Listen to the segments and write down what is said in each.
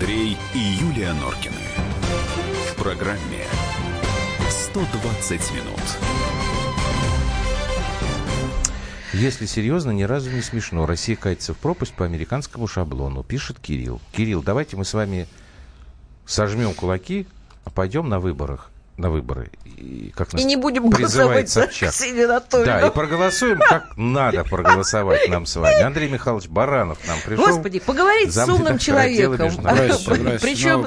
Андрей и Юлия Норкины. В программе 120 минут. Если серьезно, ни разу не смешно. Россия катится в пропасть по американскому шаблону, пишет Кирилл. Кирилл, давайте мы с вами сожмем кулаки, а пойдем на выборах на выборы. И, как нас и не будем голосовать за Ксению Да, и проголосуем, как надо проголосовать нам с вами. Андрей Михайлович Баранов нам пришел. Господи, поговорить с умным человеком. Причем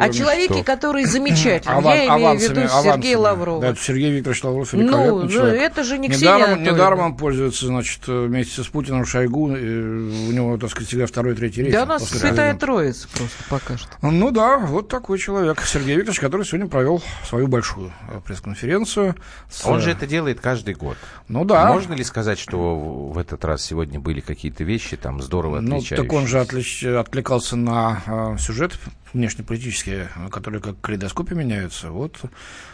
о человеке, который замечательный. Я имею в виду Сергея Лаврова. Да, Сергей Викторович Лавров великолепный ну, человек. это же не Ксения Недаром он пользуется, значит, вместе с Путиным Шойгу. У него, так сказать, всегда второй, третий рейс. Да у нас святая троица просто пока что. Ну да, вот такой человек. Сергей Викторович, который сегодня провел свою большую э, пресс-конференцию. С... Он же это делает каждый год. Ну да. Можно ли сказать, что в этот раз сегодня были какие-то вещи там здорово отличающиеся? Ну, так он же отлич... откликался на э, сюжет внешнеполитические, которые как калейдоскопе меняются. Вот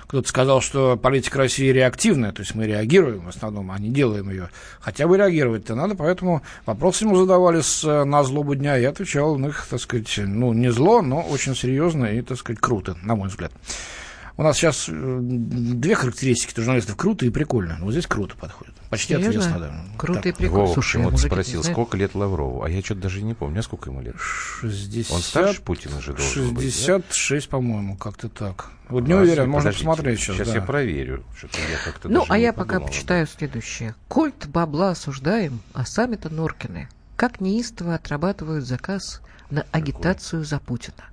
кто-то сказал, что политика России реактивная, то есть мы реагируем в основном, а не делаем ее. Хотя бы реагировать-то надо, поэтому вопросы ему задавали с, э, на злобу дня, я отвечал на их, так сказать, ну, не зло, но очень серьезно и, так сказать, круто, на мой взгляд. У нас сейчас э, две характеристики журналистов круто и прикольно. Вот здесь круто подходит. Почти Серьезно? ответственно, да. Круто так. и прикольно. Вова Слушай, почему-то спросил, сколько лет Лаврову? А я что-то даже не помню. А сколько ему лет? 60... Он старше Путина же должен 66, быть, да? по-моему, как-то так. Вот не а, уверен, можно посмотреть сейчас. Сейчас да. я проверю. Что-то я как-то ну, а я пока почитаю следующее. Культ бабла осуждаем, а сами-то Норкины. Как неистово отрабатывают заказ на агитацию за Путина.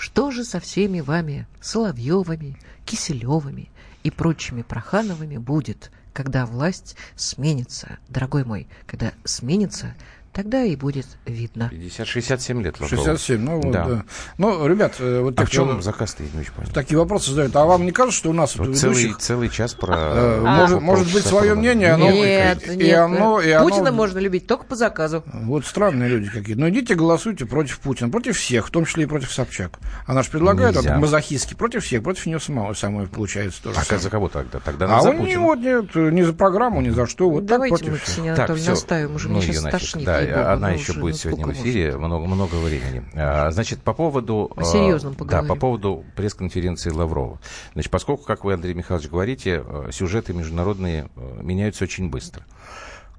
Что же со всеми вами, Соловьевыми, Киселевыми и прочими Прохановыми будет, когда власть сменится, дорогой мой, когда сменится Тогда и будет видно. 50-67 лет. Лаврову. 67, ну вот, да. да. Ну, ребят, э, вот а в чем заказ ты не очень понял? Такие вопросы задают. А вам не кажется, что у нас вот целый, ведущих, целый час про... Э, а, может, может быть, свое мнение, оно... Нет, и нет. Оно, и Путина оно... можно любить только по заказу. Вот странные люди какие. Ну, идите голосуйте против Путина, против всех, в том числе и против Собчак. Она же предлагает вот, мазохистски против всех, против нее самого, самой получается тоже. А самое. за кого тогда? Тогда а он не, вот, нет, не за программу, ни за что. Вот Давайте так, мы, Ксения Анатольевна, оставим, уже ну, мне сейчас тошнит. Да, она еще будет сегодня в эфире много, много времени. А, значит, по поводу... О серьезном поговорим. Да, по поводу пресс-конференции Лаврова. Значит, поскольку, как вы, Андрей Михайлович, говорите, э, сюжеты международные э, меняются очень быстро.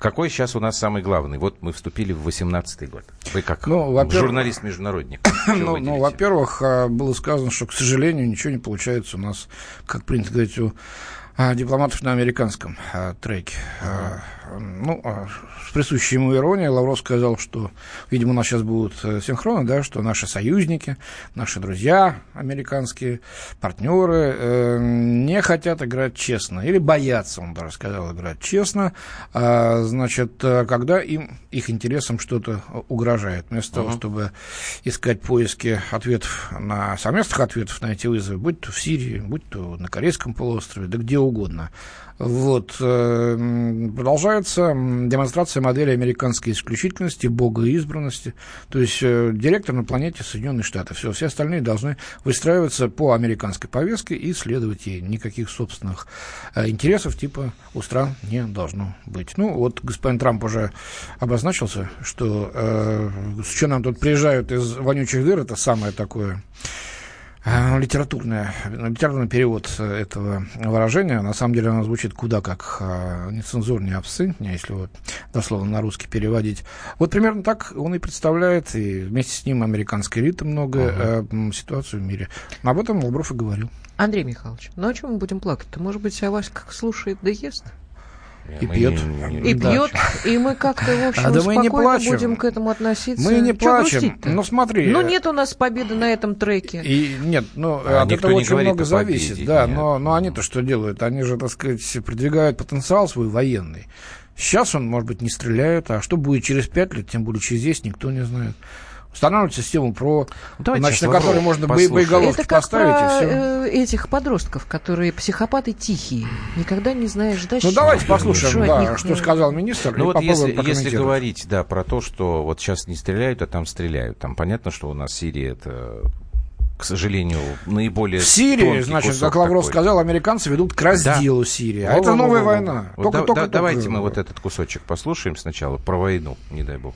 Какой сейчас у нас самый главный? Вот мы вступили в 18 год. Вы как ну, журналист-международник? Ну, ну, во-первых, а, было сказано, что, к сожалению, ничего не получается у нас, как принято говорить, у а, дипломатов на американском а, треке. А, ну, а, с присущей ему иронией Лавров сказал, что, видимо, у нас сейчас будут э, синхроны, да, что наши союзники, наши друзья американские, партнеры э, не хотят играть честно, или боятся, он даже сказал, играть честно, а, значит, э, когда им, их интересам что-то угрожает. Вместо uh-huh. того, чтобы искать поиски ответов на совместных ответов на эти вызовы, будь то в Сирии, будь то на Корейском полуострове, да где угодно, вот. Э, продолжается демонстрация модели американской исключительности, богоизбранности. То есть э, директор на планете Соединенные Штаты. Все, все остальные должны выстраиваться по американской повестке и следовать ей. Никаких собственных э, интересов типа у стран не должно быть. Ну, вот господин Трамп уже обозначился, что э, что нам тут приезжают из вонючих дыр, это самое такое литературная, литературный перевод этого выражения, на самом деле оно звучит куда как а, нецензурнее, абсцентнее, если вот дословно на русский переводить. Вот примерно так он и представляет, и вместе с ним американская элита много uh-huh. ситуацию в мире. Об этом Лавров и говорил. Андрей Михайлович, ну о чем мы будем плакать-то? Может быть, а вас как слушает да ест? И мы пьет. И да. пьет, и мы как-то, в общем, а, да мы не плачем. будем к этому относиться. Мы не плачем. Ну, смотри. Ну, нет у нас победы на этом треке. И нет, ну, а от этого очень много зависит. Победе, да, но, но они-то что делают? Они же, так сказать, продвигают потенциал свой военный. Сейчас он, может быть, не стреляет, а что будет через пять лет, тем более через 10, никто не знает устанавливать систему ПРО, Давайте значит, на которой можно послушаем. боеголовки Это как поставить. Про, и все. Э, этих подростков, которые психопаты тихие. Никогда не знаешь дальше. Ну, давайте послушаем, да, них... что сказал министр. Ну, вот если, если говорить, да, про то, что вот сейчас не стреляют, а там стреляют. Там понятно, что у нас Сирия это к сожалению, наиболее... В Сирии, значит, как Лавров такой. сказал, американцы ведут к разделу да. Сирии. А во, это новая во, во, война. Вот только, да, только, да, только... Давайте мы вот этот кусочек послушаем сначала про войну, не дай бог.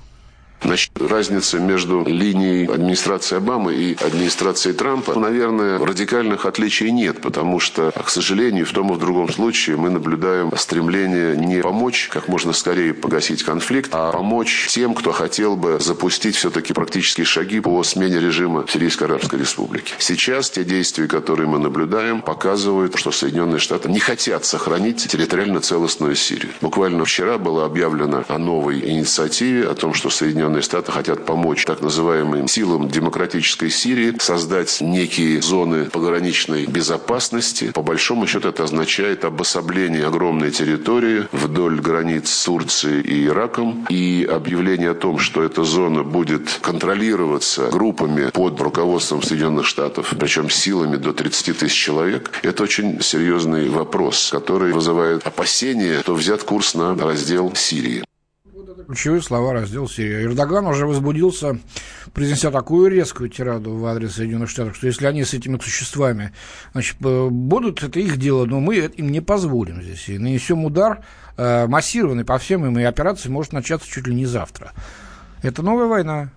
Значит, разница между линией администрации Обамы и администрацией Трампа, наверное, радикальных отличий нет, потому что, к сожалению, в том и в другом случае мы наблюдаем стремление не помочь как можно скорее погасить конфликт, а помочь тем, кто хотел бы запустить все-таки практические шаги по смене режима в Сирийской Арабской Республике. Сейчас те действия, которые мы наблюдаем, показывают, что Соединенные Штаты не хотят сохранить территориально целостную Сирию. Буквально вчера было объявлено о новой инициативе, о том, что Соединенные Штаты хотят помочь так называемым силам демократической Сирии создать некие зоны пограничной безопасности. По большому счету это означает обособление огромной территории вдоль границ с и Ираком и объявление о том, что эта зона будет контролироваться группами под руководством Соединенных Штатов, причем силами до 30 тысяч человек, это очень серьезный вопрос, который вызывает опасения, что взят курс на раздел Сирии. Ключевые слова раздел Сирии. Эрдоган уже возбудился, произнеся такую резкую тираду в адрес Соединенных Штатов, что если они с этими существами значит, будут, это их дело, но мы им не позволим здесь. И нанесем удар э, массированный по всем им, и операция может начаться чуть ли не завтра. Это новая война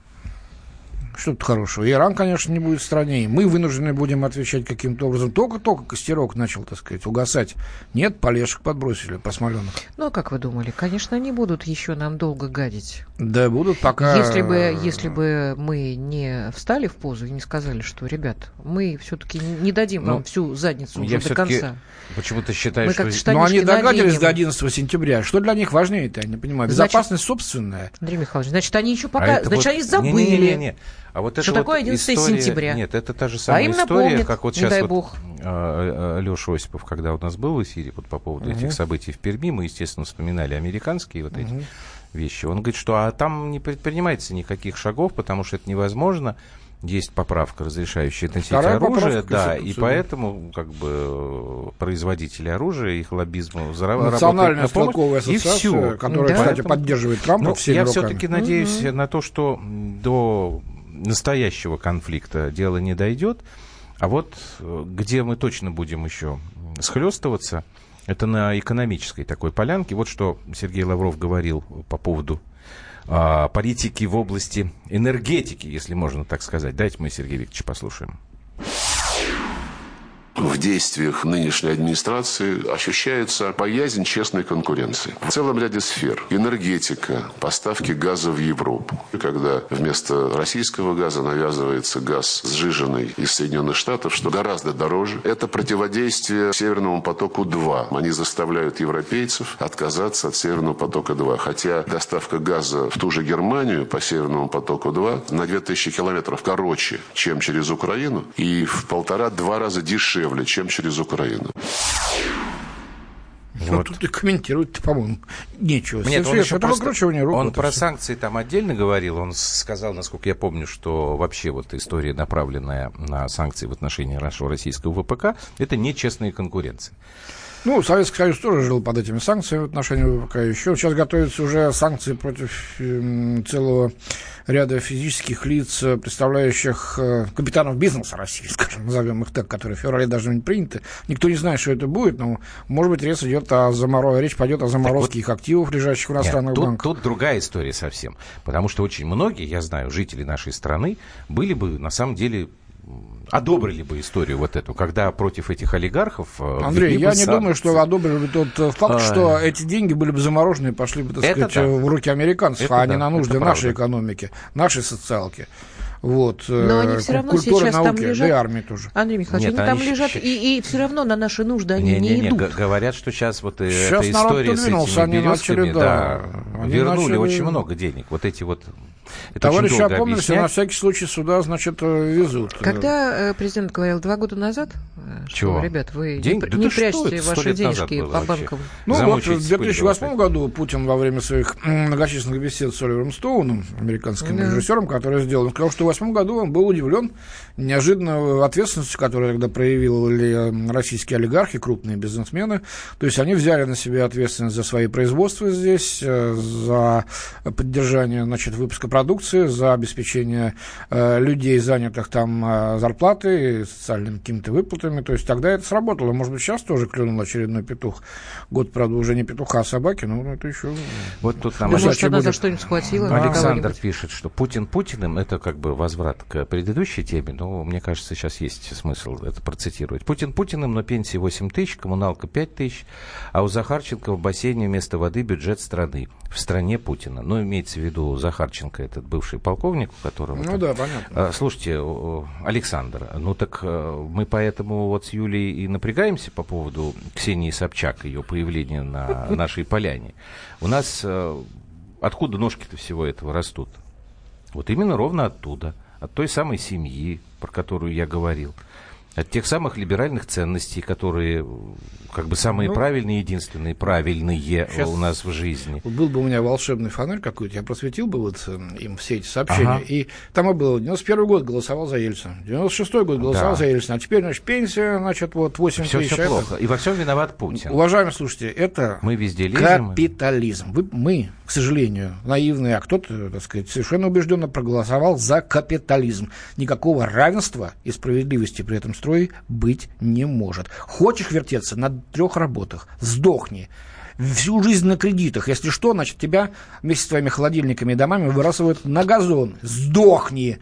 что тут хорошего? Иран, конечно, не будет в стране, и мы вынуждены будем отвечать каким-то образом. Только-только костерок начал, так сказать, угасать. Нет, полешек подбросили, посмоленных. Ну, а как вы думали? Конечно, они будут еще нам долго гадить. Да, будут пока... Если бы, если бы мы не встали в позу и не сказали, что, ребят, мы все-таки не дадим ну, вам всю задницу уже до конца. Почему-то считаю, что... Но они догадались до 11 сентября. Что для них важнее это, я не понимаю. Безопасность значит, собственная. Андрей Михайлович, значит, они еще пока... А значит, вот... они забыли. Не, не, не, не. А вот что такое 11 история... сентября? Нет, это та же самая а история, напомнит, как вот сейчас вот Бог. А, а, Леша Осипов, когда у нас был в эфире вот по поводу угу. этих событий в Перми, мы, естественно, вспоминали американские вот угу. эти вещи. Он говорит, что а там не предпринимается никаких шагов, потому что это невозможно есть поправка, разрешающая носить Вторая оружие, да, и поэтому как бы производители оружия, их лоббизму Национальная стрелковая ассоциация, которая, да. кстати, поддерживает Трампа ну, Я все-таки надеюсь угу. на то, что до настоящего конфликта дело не дойдет. А вот э, где мы точно будем еще схлестываться, это на экономической такой полянке. Вот что Сергей Лавров говорил по поводу а, политики в области энергетики, если можно так сказать. Дайте мы Сергея Викторовича послушаем в действиях нынешней администрации ощущается боязнь честной конкуренции. В целом ряде сфер. Энергетика, поставки газа в Европу. Когда вместо российского газа навязывается газ сжиженный из Соединенных Штатов, что гораздо дороже. Это противодействие Северному потоку-2. Они заставляют европейцев отказаться от Северного потока-2. Хотя доставка газа в ту же Германию по Северному потоку-2 на 2000 километров короче, чем через Украину, и в полтора-два раза дешевле дешевле, чем через Украину. Вот. Ну, тут и комментировать по-моему, нечего. Нет, он, еще просто, он про все. санкции там отдельно говорил. Он сказал, насколько я помню, что вообще вот история, направленная на санкции в отношении нашего российского ВПК, это нечестная конкуренция. Ну, Советский Союз тоже жил под этими санкциями в отношении ВПК. Еще сейчас готовятся уже санкции против э, целого ряда физических лиц, представляющих э, капитанов бизнеса России, скажем, назовем их так, которые в феврале должны быть приняты. Никто не знает, что это будет, но, может быть, речь идет о заморозке, речь пойдет о заморозке вот, их активов, лежащих в иностранных нет, банках. Тут, тут другая история совсем. Потому что очень многие, я знаю, жители нашей страны были бы, на самом деле, одобрили бы историю вот эту, когда против этих олигархов... Э, Андрей, я не думаю, что одобрили бы тот э, факт, а... что эти деньги были бы заморожены и пошли бы, так это сказать, да. в руки американцев, это а да, не на нужды нашей экономики, нашей социалки. Вот, Но они все равно сейчас науки, там лежат. Да и армии тоже. Андрей Михайлович, Нет, они, они там лежат, и, и все равно на наши нужды они не, не, не идут. Говорят, что сейчас вот сейчас эта история с этими они начали, да, да, вернули начали... очень много денег. Вот эти вот это Товарищи опомнились, на всякий случай сюда, значит, э, везут. Когда э, президент говорил два года назад, э, что, Чего? ребят, вы День? не, да не прячьте ваши денежки по банкам. Ну вот в 2008 году Путин во время своих многочисленных бесед с Оливером Стоуном, американским да. режиссером, который сделал, он сказал, что 2008 году он был удивлен неожиданно ответственностью, которую тогда проявили российские олигархи, крупные бизнесмены. То есть они взяли на себя ответственность за свои производства здесь, э, за поддержание значит, выпуска продукции, за обеспечение э, людей, занятых там э, зарплатой, социальными какими-то выплатами. То есть тогда это сработало. Может быть, сейчас тоже клюнул очередной петух. Год, правда, уже не петуха, а собаки, но это еще... Вот тут нам... Да, может, она за что-нибудь схватила? Александр пишет, что Путин Путиным, это как бы возврат к предыдущей теме, но мне кажется, сейчас есть смысл это процитировать. Путин Путиным, но пенсии 8 тысяч, коммуналка 5 тысяч, а у Захарченко в бассейне вместо воды бюджет страны. В стране Путина. Ну, имеется в виду Захарченко, этот бывший полковник, у которого... Ну там... да, понятно. А, слушайте, Александр, ну так э, мы поэтому вот с Юлей и напрягаемся по поводу Ксении Собчак, ее появления на нашей поляне. У нас э, откуда ножки-то всего этого растут? Вот именно ровно оттуда, от той самой семьи, про которую я говорил от тех самых либеральных ценностей, которые как бы самые ну, правильные, единственные правильные у нас в жизни. Был бы у меня волшебный фонарь какой-то, я просветил бы вот э, им все эти сообщения. Ага. И там было, 91 год голосовал за Ельцина, 96 год голосовал да. за Ельцина, а теперь, значит, пенсия, значит, вот 8 все, тысяч. Все плохо. И во всем виноват Путин. Уважаемые слушатели, это мы везде лезем. капитализм. Вы, мы, к сожалению, наивные, а кто-то, так сказать, совершенно убежденно проголосовал за капитализм. Никакого равенства и справедливости при этом строе быть не может. Хочешь вертеться на трех работах, сдохни всю жизнь на кредитах. Если что, значит, тебя вместе с твоими холодильниками и домами выбрасывают на газон. Сдохни!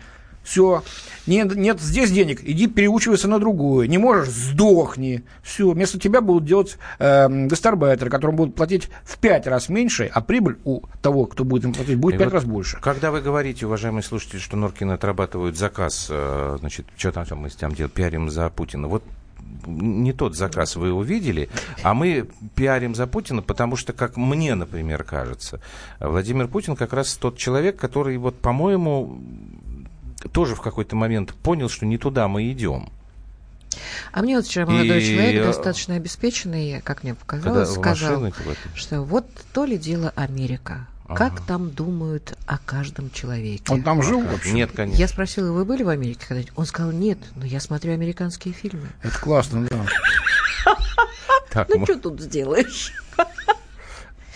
Все. Нет, нет здесь денег, иди переучивайся на другую. Не можешь, сдохни. Все. Вместо тебя будут делать э, гастарбайтеры, которым будут платить в пять раз меньше, а прибыль у того, кто будет им платить, будет в пять вот раз больше. Когда вы говорите, уважаемые слушатели, что Норкин отрабатывают заказ, э, значит, что там мы там делаем, пиарим за Путина, вот не тот заказ вы увидели, а мы пиарим за Путина, потому что, как мне, например, кажется, Владимир Путин как раз тот человек, который, вот, по-моему, тоже в какой-то момент понял, что не туда мы идем. А мне вот вчера молодой и... человек, достаточно обеспеченный, как мне показалось, Когда сказал, что вот то ли дело Америка. Ага. Как там думают о каждом человеке? Он там жил вообще? Нет, конечно. Я спросила, вы были в Америке когда-нибудь? Он сказал, нет, но я смотрю американские фильмы. Это классно, да. Ну, что тут сделаешь?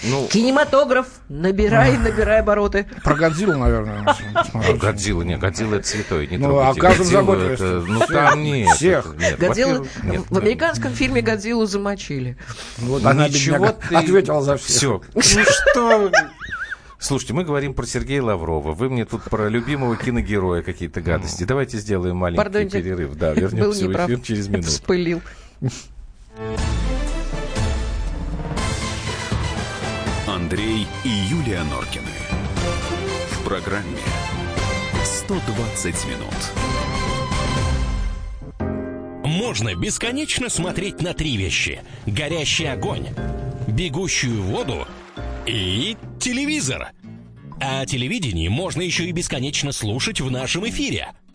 Ну, Кинематограф, набирай, набирай обороты. Про Годзиллу, наверное. Годзилла, нет, Годзилла это святой, не Ну, а каждом заботливости. Ну, там нет. Всех. Годзилла, в американском фильме Годзиллу замочили. Вот она Ничего ты... ответила за всех. Все. Ну что Слушайте, мы говорим про Сергея Лаврова. Вы мне тут про любимого киногероя какие-то гадости. Давайте сделаем маленький Пардоньте, перерыв. Да, вернемся в эфир через минуту. Вспылил. Андрей и Юлия Норкины. В программе 120 минут. Можно бесконечно смотреть на три вещи. Горящий огонь, бегущую воду и телевизор. А телевидение можно еще и бесконечно слушать в нашем эфире –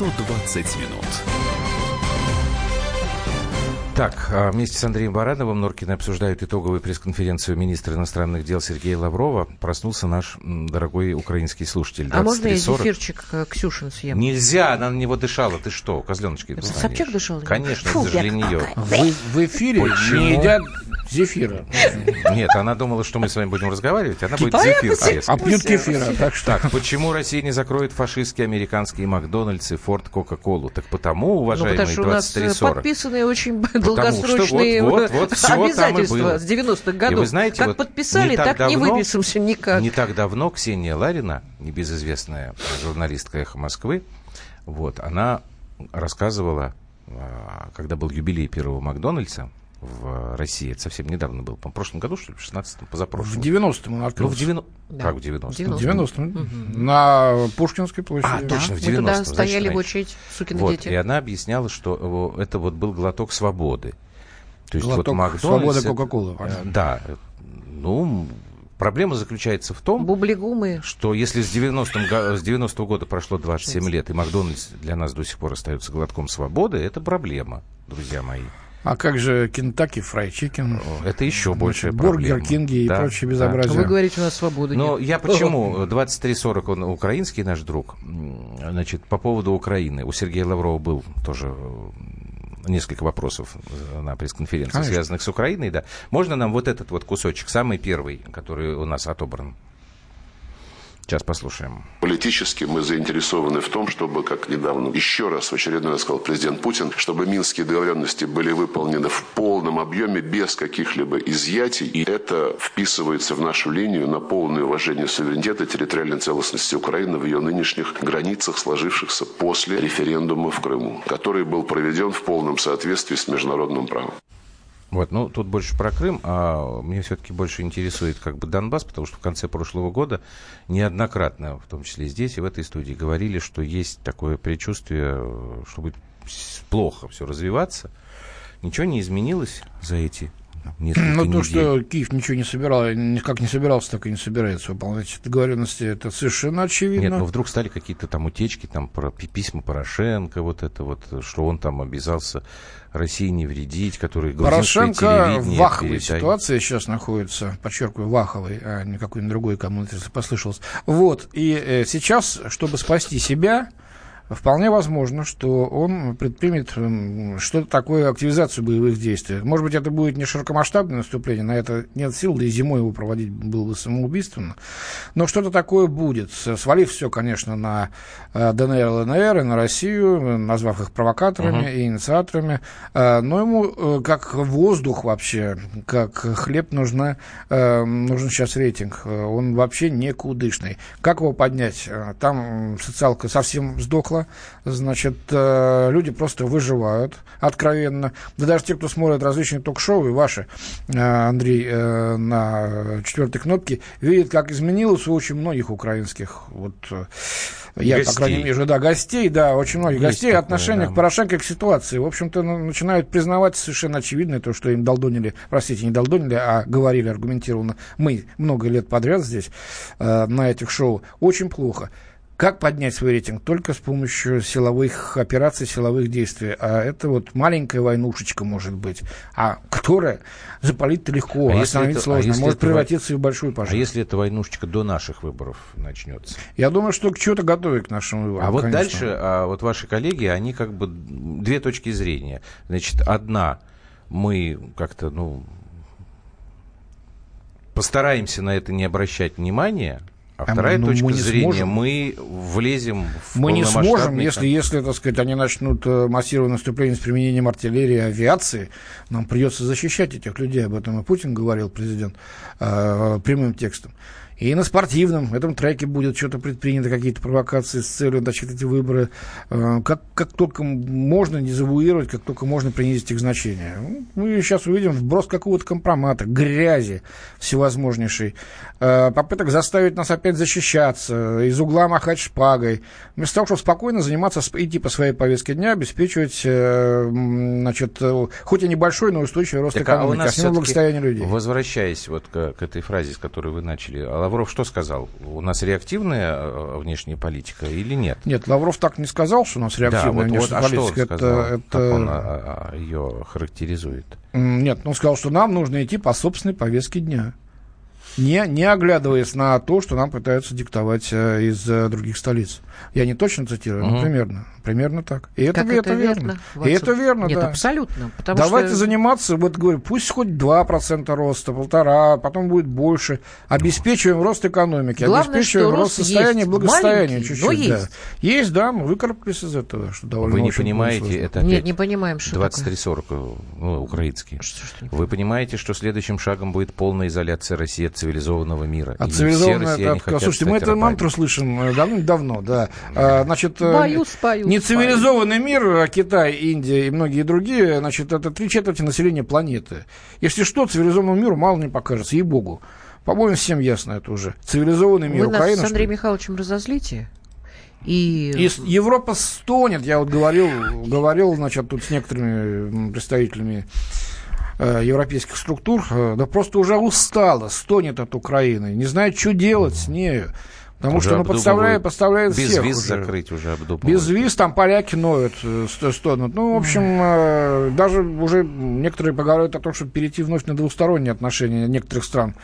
120 минут. Так, а вместе с Андреем Барановым Норкины обсуждают итоговую пресс-конференцию министра иностранных дел Сергея Лаврова. Проснулся наш дорогой украинский слушатель. А можно я зефирчик э, Ксюшин съем? Нельзя, она на него дышала. Ты что, козленочки? Собчак дышал? Конечно, Фу, это же для нее. Вы в эфире Почему? не едят зефира. Нет, она думала, что мы с вами будем разговаривать, она будет зефир. А пьют кефира, так что... Так, почему Россия не закроет фашистские американские Макдональдсы, Форд, Кока-Колу? Так потому, уважаемые ну, потому что у нас э, подписаны очень долгосрочные вот, вот, вот, обязательства с 90-х годов. И вы знаете, как вот подписали, так, так давно, не выпишемся никак. Не так давно Ксения Ларина, небезызвестная журналистка «Эхо Москвы», вот, она рассказывала, а, когда был юбилей первого Макдональдса, в России. Это совсем недавно было. По в прошлом году, что ли, в 16-м, позапрошлом. В 90-м он Ну, открылся. в 90 Да. Как в 90-м? В 90-м. На Пушкинской площади. А, точно, в Мы туда 90-м, значит, стояли в раньше. очередь, сукины Вот, дети. и она объясняла, что э, это вот был глоток свободы. То есть Глоток вот Макдональдс... свободы это- Кока-Колы, э. Да. Ну, проблема заключается в том, Bubble gum ы. что если с 90 го- с 90 года прошло 27 лет, и Макдональдс для нас до сих пор остается глотком свободы, это проблема, друзья мои. А как же Kentucky Fried Chicken, Это еще Бургер проблема. Кинги и Да, прочие да. безобразия? Вы говорите, у нас свободы Но нет. я почему? 2340, он украинский наш друг. Значит, по поводу Украины. У Сергея Лаврова был тоже э, несколько вопросов э, на пресс-конференции, Конечно. связанных с Украиной, да. Можно нам вот этот вот кусочек, самый первый, который у нас отобран? Сейчас послушаем. Политически мы заинтересованы в том, чтобы, как недавно еще раз в очередной раз сказал президент Путин, чтобы минские договоренности были выполнены в полном объеме, без каких-либо изъятий. И это вписывается в нашу линию на полное уважение суверенитета и территориальной целостности Украины в ее нынешних границах, сложившихся после референдума в Крыму, который был проведен в полном соответствии с международным правом. Вот, ну, тут больше про Крым, а мне все-таки больше интересует как бы Донбасс, потому что в конце прошлого года неоднократно, в том числе здесь и в этой студии, говорили, что есть такое предчувствие, э, что будет плохо все развиваться. Ничего не изменилось за эти Ну, то, недель? что Киев ничего не собирал, никак не собирался, так и не собирается выполнять договоренности, это совершенно очевидно. Нет, ну вдруг стали какие-то там утечки, там про пи- письма Порошенко, вот это вот, что он там обязался России не вредить, который Порошенко в ваховой передай- ситуации сейчас находится, подчеркиваю, ваховой, а не какой-нибудь другой, кому это послышалось. Вот, и э, сейчас, чтобы спасти себя, вполне возможно, что он предпримет м, что-то такое, активизацию боевых действий. Может быть, это будет не широкомасштабное наступление, на это нет сил, да и зимой его проводить было бы самоубийственно. Но что-то такое будет, свалив все, конечно, на э, ДНР, ЛНР и на Россию, назвав их провокаторами и инициаторами. Э, Но ему, э, как воздух вообще, как хлеб, нужна, нужен сейчас рейтинг. Он вообще никудышный. Как его поднять? Там социалка совсем сдохла. Значит, э, люди просто выживают откровенно. Да даже те, кто смотрит различные ток-шоу, и ваши, э, Андрей, э, на четвертой кнопке, видят, как изменилось у очень многих украинских вот я, Гостей. по крайней мере, вижу, да, гостей, да, очень многих Есть гостей, такое, отношение да. к Порошенко к ситуации. В общем-то, ну, начинают признавать совершенно очевидное то, что им долдонили, простите, не долдонили, а говорили аргументированно мы много лет подряд здесь э, на этих шоу. Очень плохо. Как поднять свой рейтинг? Только с помощью силовых операций, силовых действий. А это вот маленькая войнушечка может быть, а которая запалить-то легко, А остановить это- а сложно, если может это превратиться и в большой пожар. А если эта войнушечка до наших выборов начнется? Я думаю, что к чему-то готовы к нашему выбору. А вот конечно. дальше, а вот ваши коллеги, они как бы две точки зрения. Значит, одна, мы как-то, ну, постараемся на это не обращать внимания, а вторая ну, точка мы не зрения, сможем. мы влезем в Мы не сможем, если, если, так сказать, они начнут э, массированное наступление с применением артиллерии и авиации, нам придется защищать этих людей. Об этом и Путин говорил, президент, э, прямым текстом. И на спортивном этом треке будет что-то предпринято, какие-то провокации с целью значит, эти выборы. э, как, как только можно дезавуировать, как только можно принизить их значение. Ну, Мы сейчас увидим вброс какого-то компромата, грязи всевозможнейшей, э, попыток заставить нас опять защищаться, из угла махать шпагой. Вместо того, чтобы спокойно заниматься, идти по своей повестке дня, обеспечивать, э, значит, э, хоть и небольшой, но устойчивый рост Так, а у экономики, нас а благосостояние людей. Возвращаясь вот к, к этой фразе, с которой вы начали, а Лавров что сказал? У нас реактивная э, внешняя политика или нет? Нет, Лавров так не сказал, что у нас реактивная вот- вот, внешняя а что он политика. сказал? это, Как это- он а, а, ее характеризует? Нет, он сказал, что нам нужно идти по собственной повестке дня. Не, не оглядываясь на то, что нам пытаются диктовать э, из э, других столиц. Я не точно цитирую, но Мгм. примерно. Примерно так. И это, Как это верно. И Ватсон? это верно, Нет, да. абсолютно. Давайте что... заниматься, вот говорю, пусть хоть 2% роста, полтора, потом будет больше. Обеспечиваем рост экономики, Главное, обеспечиваем рост состояния, есть. благосостояния чуть-чуть. но да. есть. Есть, да, мы выкарабкались из этого, что довольно Вы не понимаете, сложно. это Нет, опять не понимаем, что 2340, э, ну, украинский. такое. Что, что Вы понимаете, что следующим шагом будет полная изоляция России от Нет, цивилизованного мира. От цивилизованного... все хотят Слушайте, мы эту мантру слышим э, давным-давно, да. А, Значит, э, Боюсь, боюсь, нецивилизованный мир, а Китай, Индия и многие другие, значит, это три четверти населения планеты. Если что, цивилизованному миру мало не покажется, ей-богу. По-моему, всем ясно это уже. Цивилизованный мир Вы нас Украины. с Андреем? Михайловичем разозлите. И, И Европа стонет, я вот говорил, говорил, значит, тут с некоторыми представителями европейских структур, э, да просто уже устала, стонет от Украины, не знает, что делать с нею. Потому Уже что, ну, подставляет, подставляет Без всех виз уже. закрыть уже обдумывают. Без виз там поляки ноют, э, сто- стонут. Ну, в общем, э, даже уже некоторые поговаривают о том, чтобы перейти вновь на двусторонние отношения некоторых стран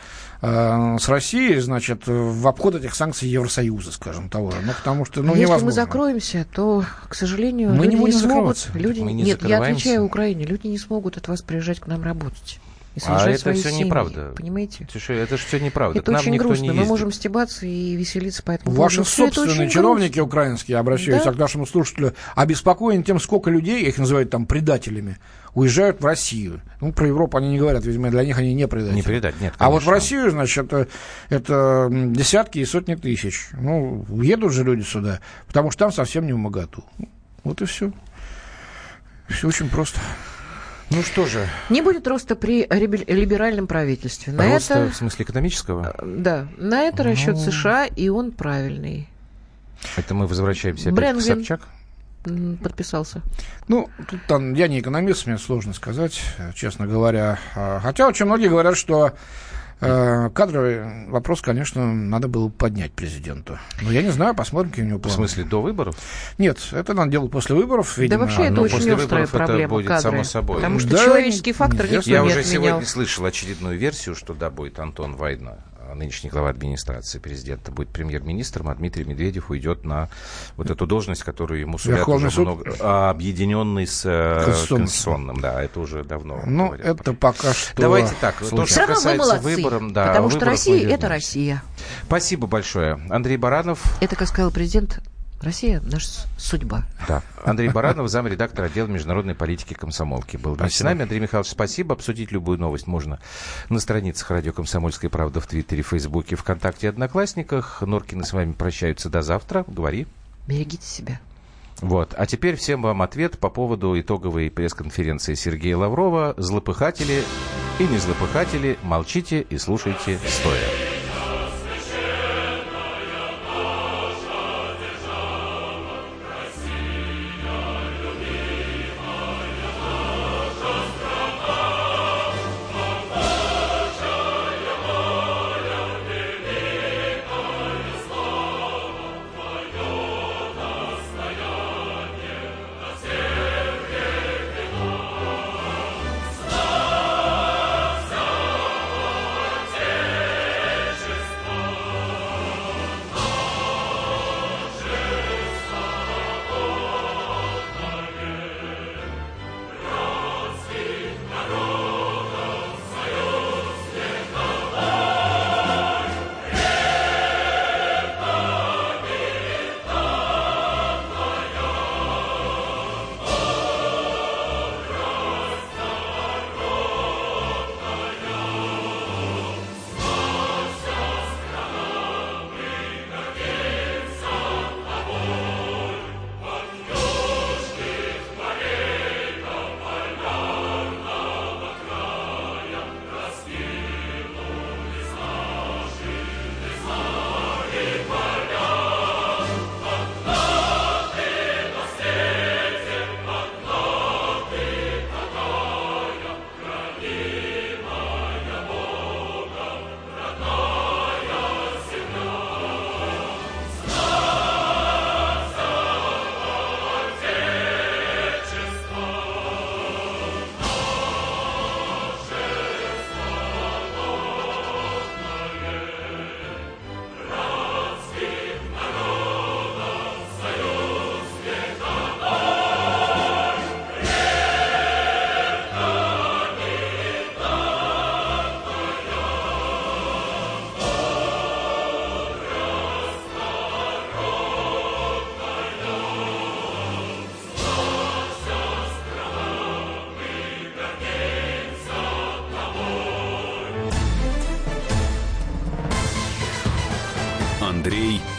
э, с Россией, значит, в обход этих санкций Евросоюза, скажем того. же. Ну, потому что, ну, если невозможно. мы закроемся, то, к сожалению, Мы не люди не, будем смогут. закрываться. Люди, Мы не нет, я отвечаю Украине. Люди не смогут от вас приезжать к нам работать. И А это все семьи, неправда. Понимаете? Слушай, это же все неправда. Это К нам очень никто грустно. не Мы ездит. можем стебаться и веселиться по этому Ваши поводу. Это собственные чиновники грустно. украинские, обращаюсь Да. к нашему слушателю, обеспокоены тем, сколько людей, их называют там предателями, уезжают в Россию. Ну, про Европу они не говорят, видимо, для них они не предатели. Не предать, нет, А вот в конечно. Россию, значит, это, это м, десятки и сотни тысяч. Ну, едут же люди сюда, потому что там совсем не в моготу. Вот и все. Все очень просто. Ну что же, Не будет роста при либеральном правительстве. На роста это, в смысле экономического? да, на это расчет Ну. США, и он правильный. Это мы возвращаемся опять Бренгвин. к Собчак? Подписался. Ну, тут там, я не экономист, мне сложно сказать, э, честно говоря. А, Хотя очень многие говорят, что э, кадровый вопрос, конечно, надо было поднять президенту. Но я не знаю, посмотрим, какие у него В планы. смысле, до выборов? Нет, это надо делать после выборов, видимо. да вообще это ну, очень после острая выборов это проблема будет кадры. само собой. Потому что Да, человеческий фактор никто Я не уже отменял. сегодня слышал очередную версию, что да, будет Антон Вайна, а нынешний глава администрации президента, будет премьер-министром, а Дмитрий Медведев уйдет на вот эту должность, которую ему сулят Верховный уже суд? много... а, объединенный с э, Конституционным. конституционным. Да, это уже давно Ну, говорят. это пока что... Давайте так, то, случай. что Все касается молодцы, выборам, да, потому что Россия – это. Россия. Спасибо большое. Андрей Баранов, Это, как сказал президент, Россия – наша судьба. Да. Андрей Баранов, замредактор отдела международной политики комсомолки. Был вместе с нами. Андрей Михайлович, спасибо. Обсудить любую новость можно на страницах радио «Комсомольская правда» в Твиттере, Фейсбуке, ВКонтакте и Одноклассниках. Норкины с вами прощаются до завтра. Говори. Берегите себя. Вот. А теперь всем вам ответ по поводу итоговой пресс-конференции Сергея Лаврова. Злопыхатели и не злопыхатели, молчите и слушайте стоя.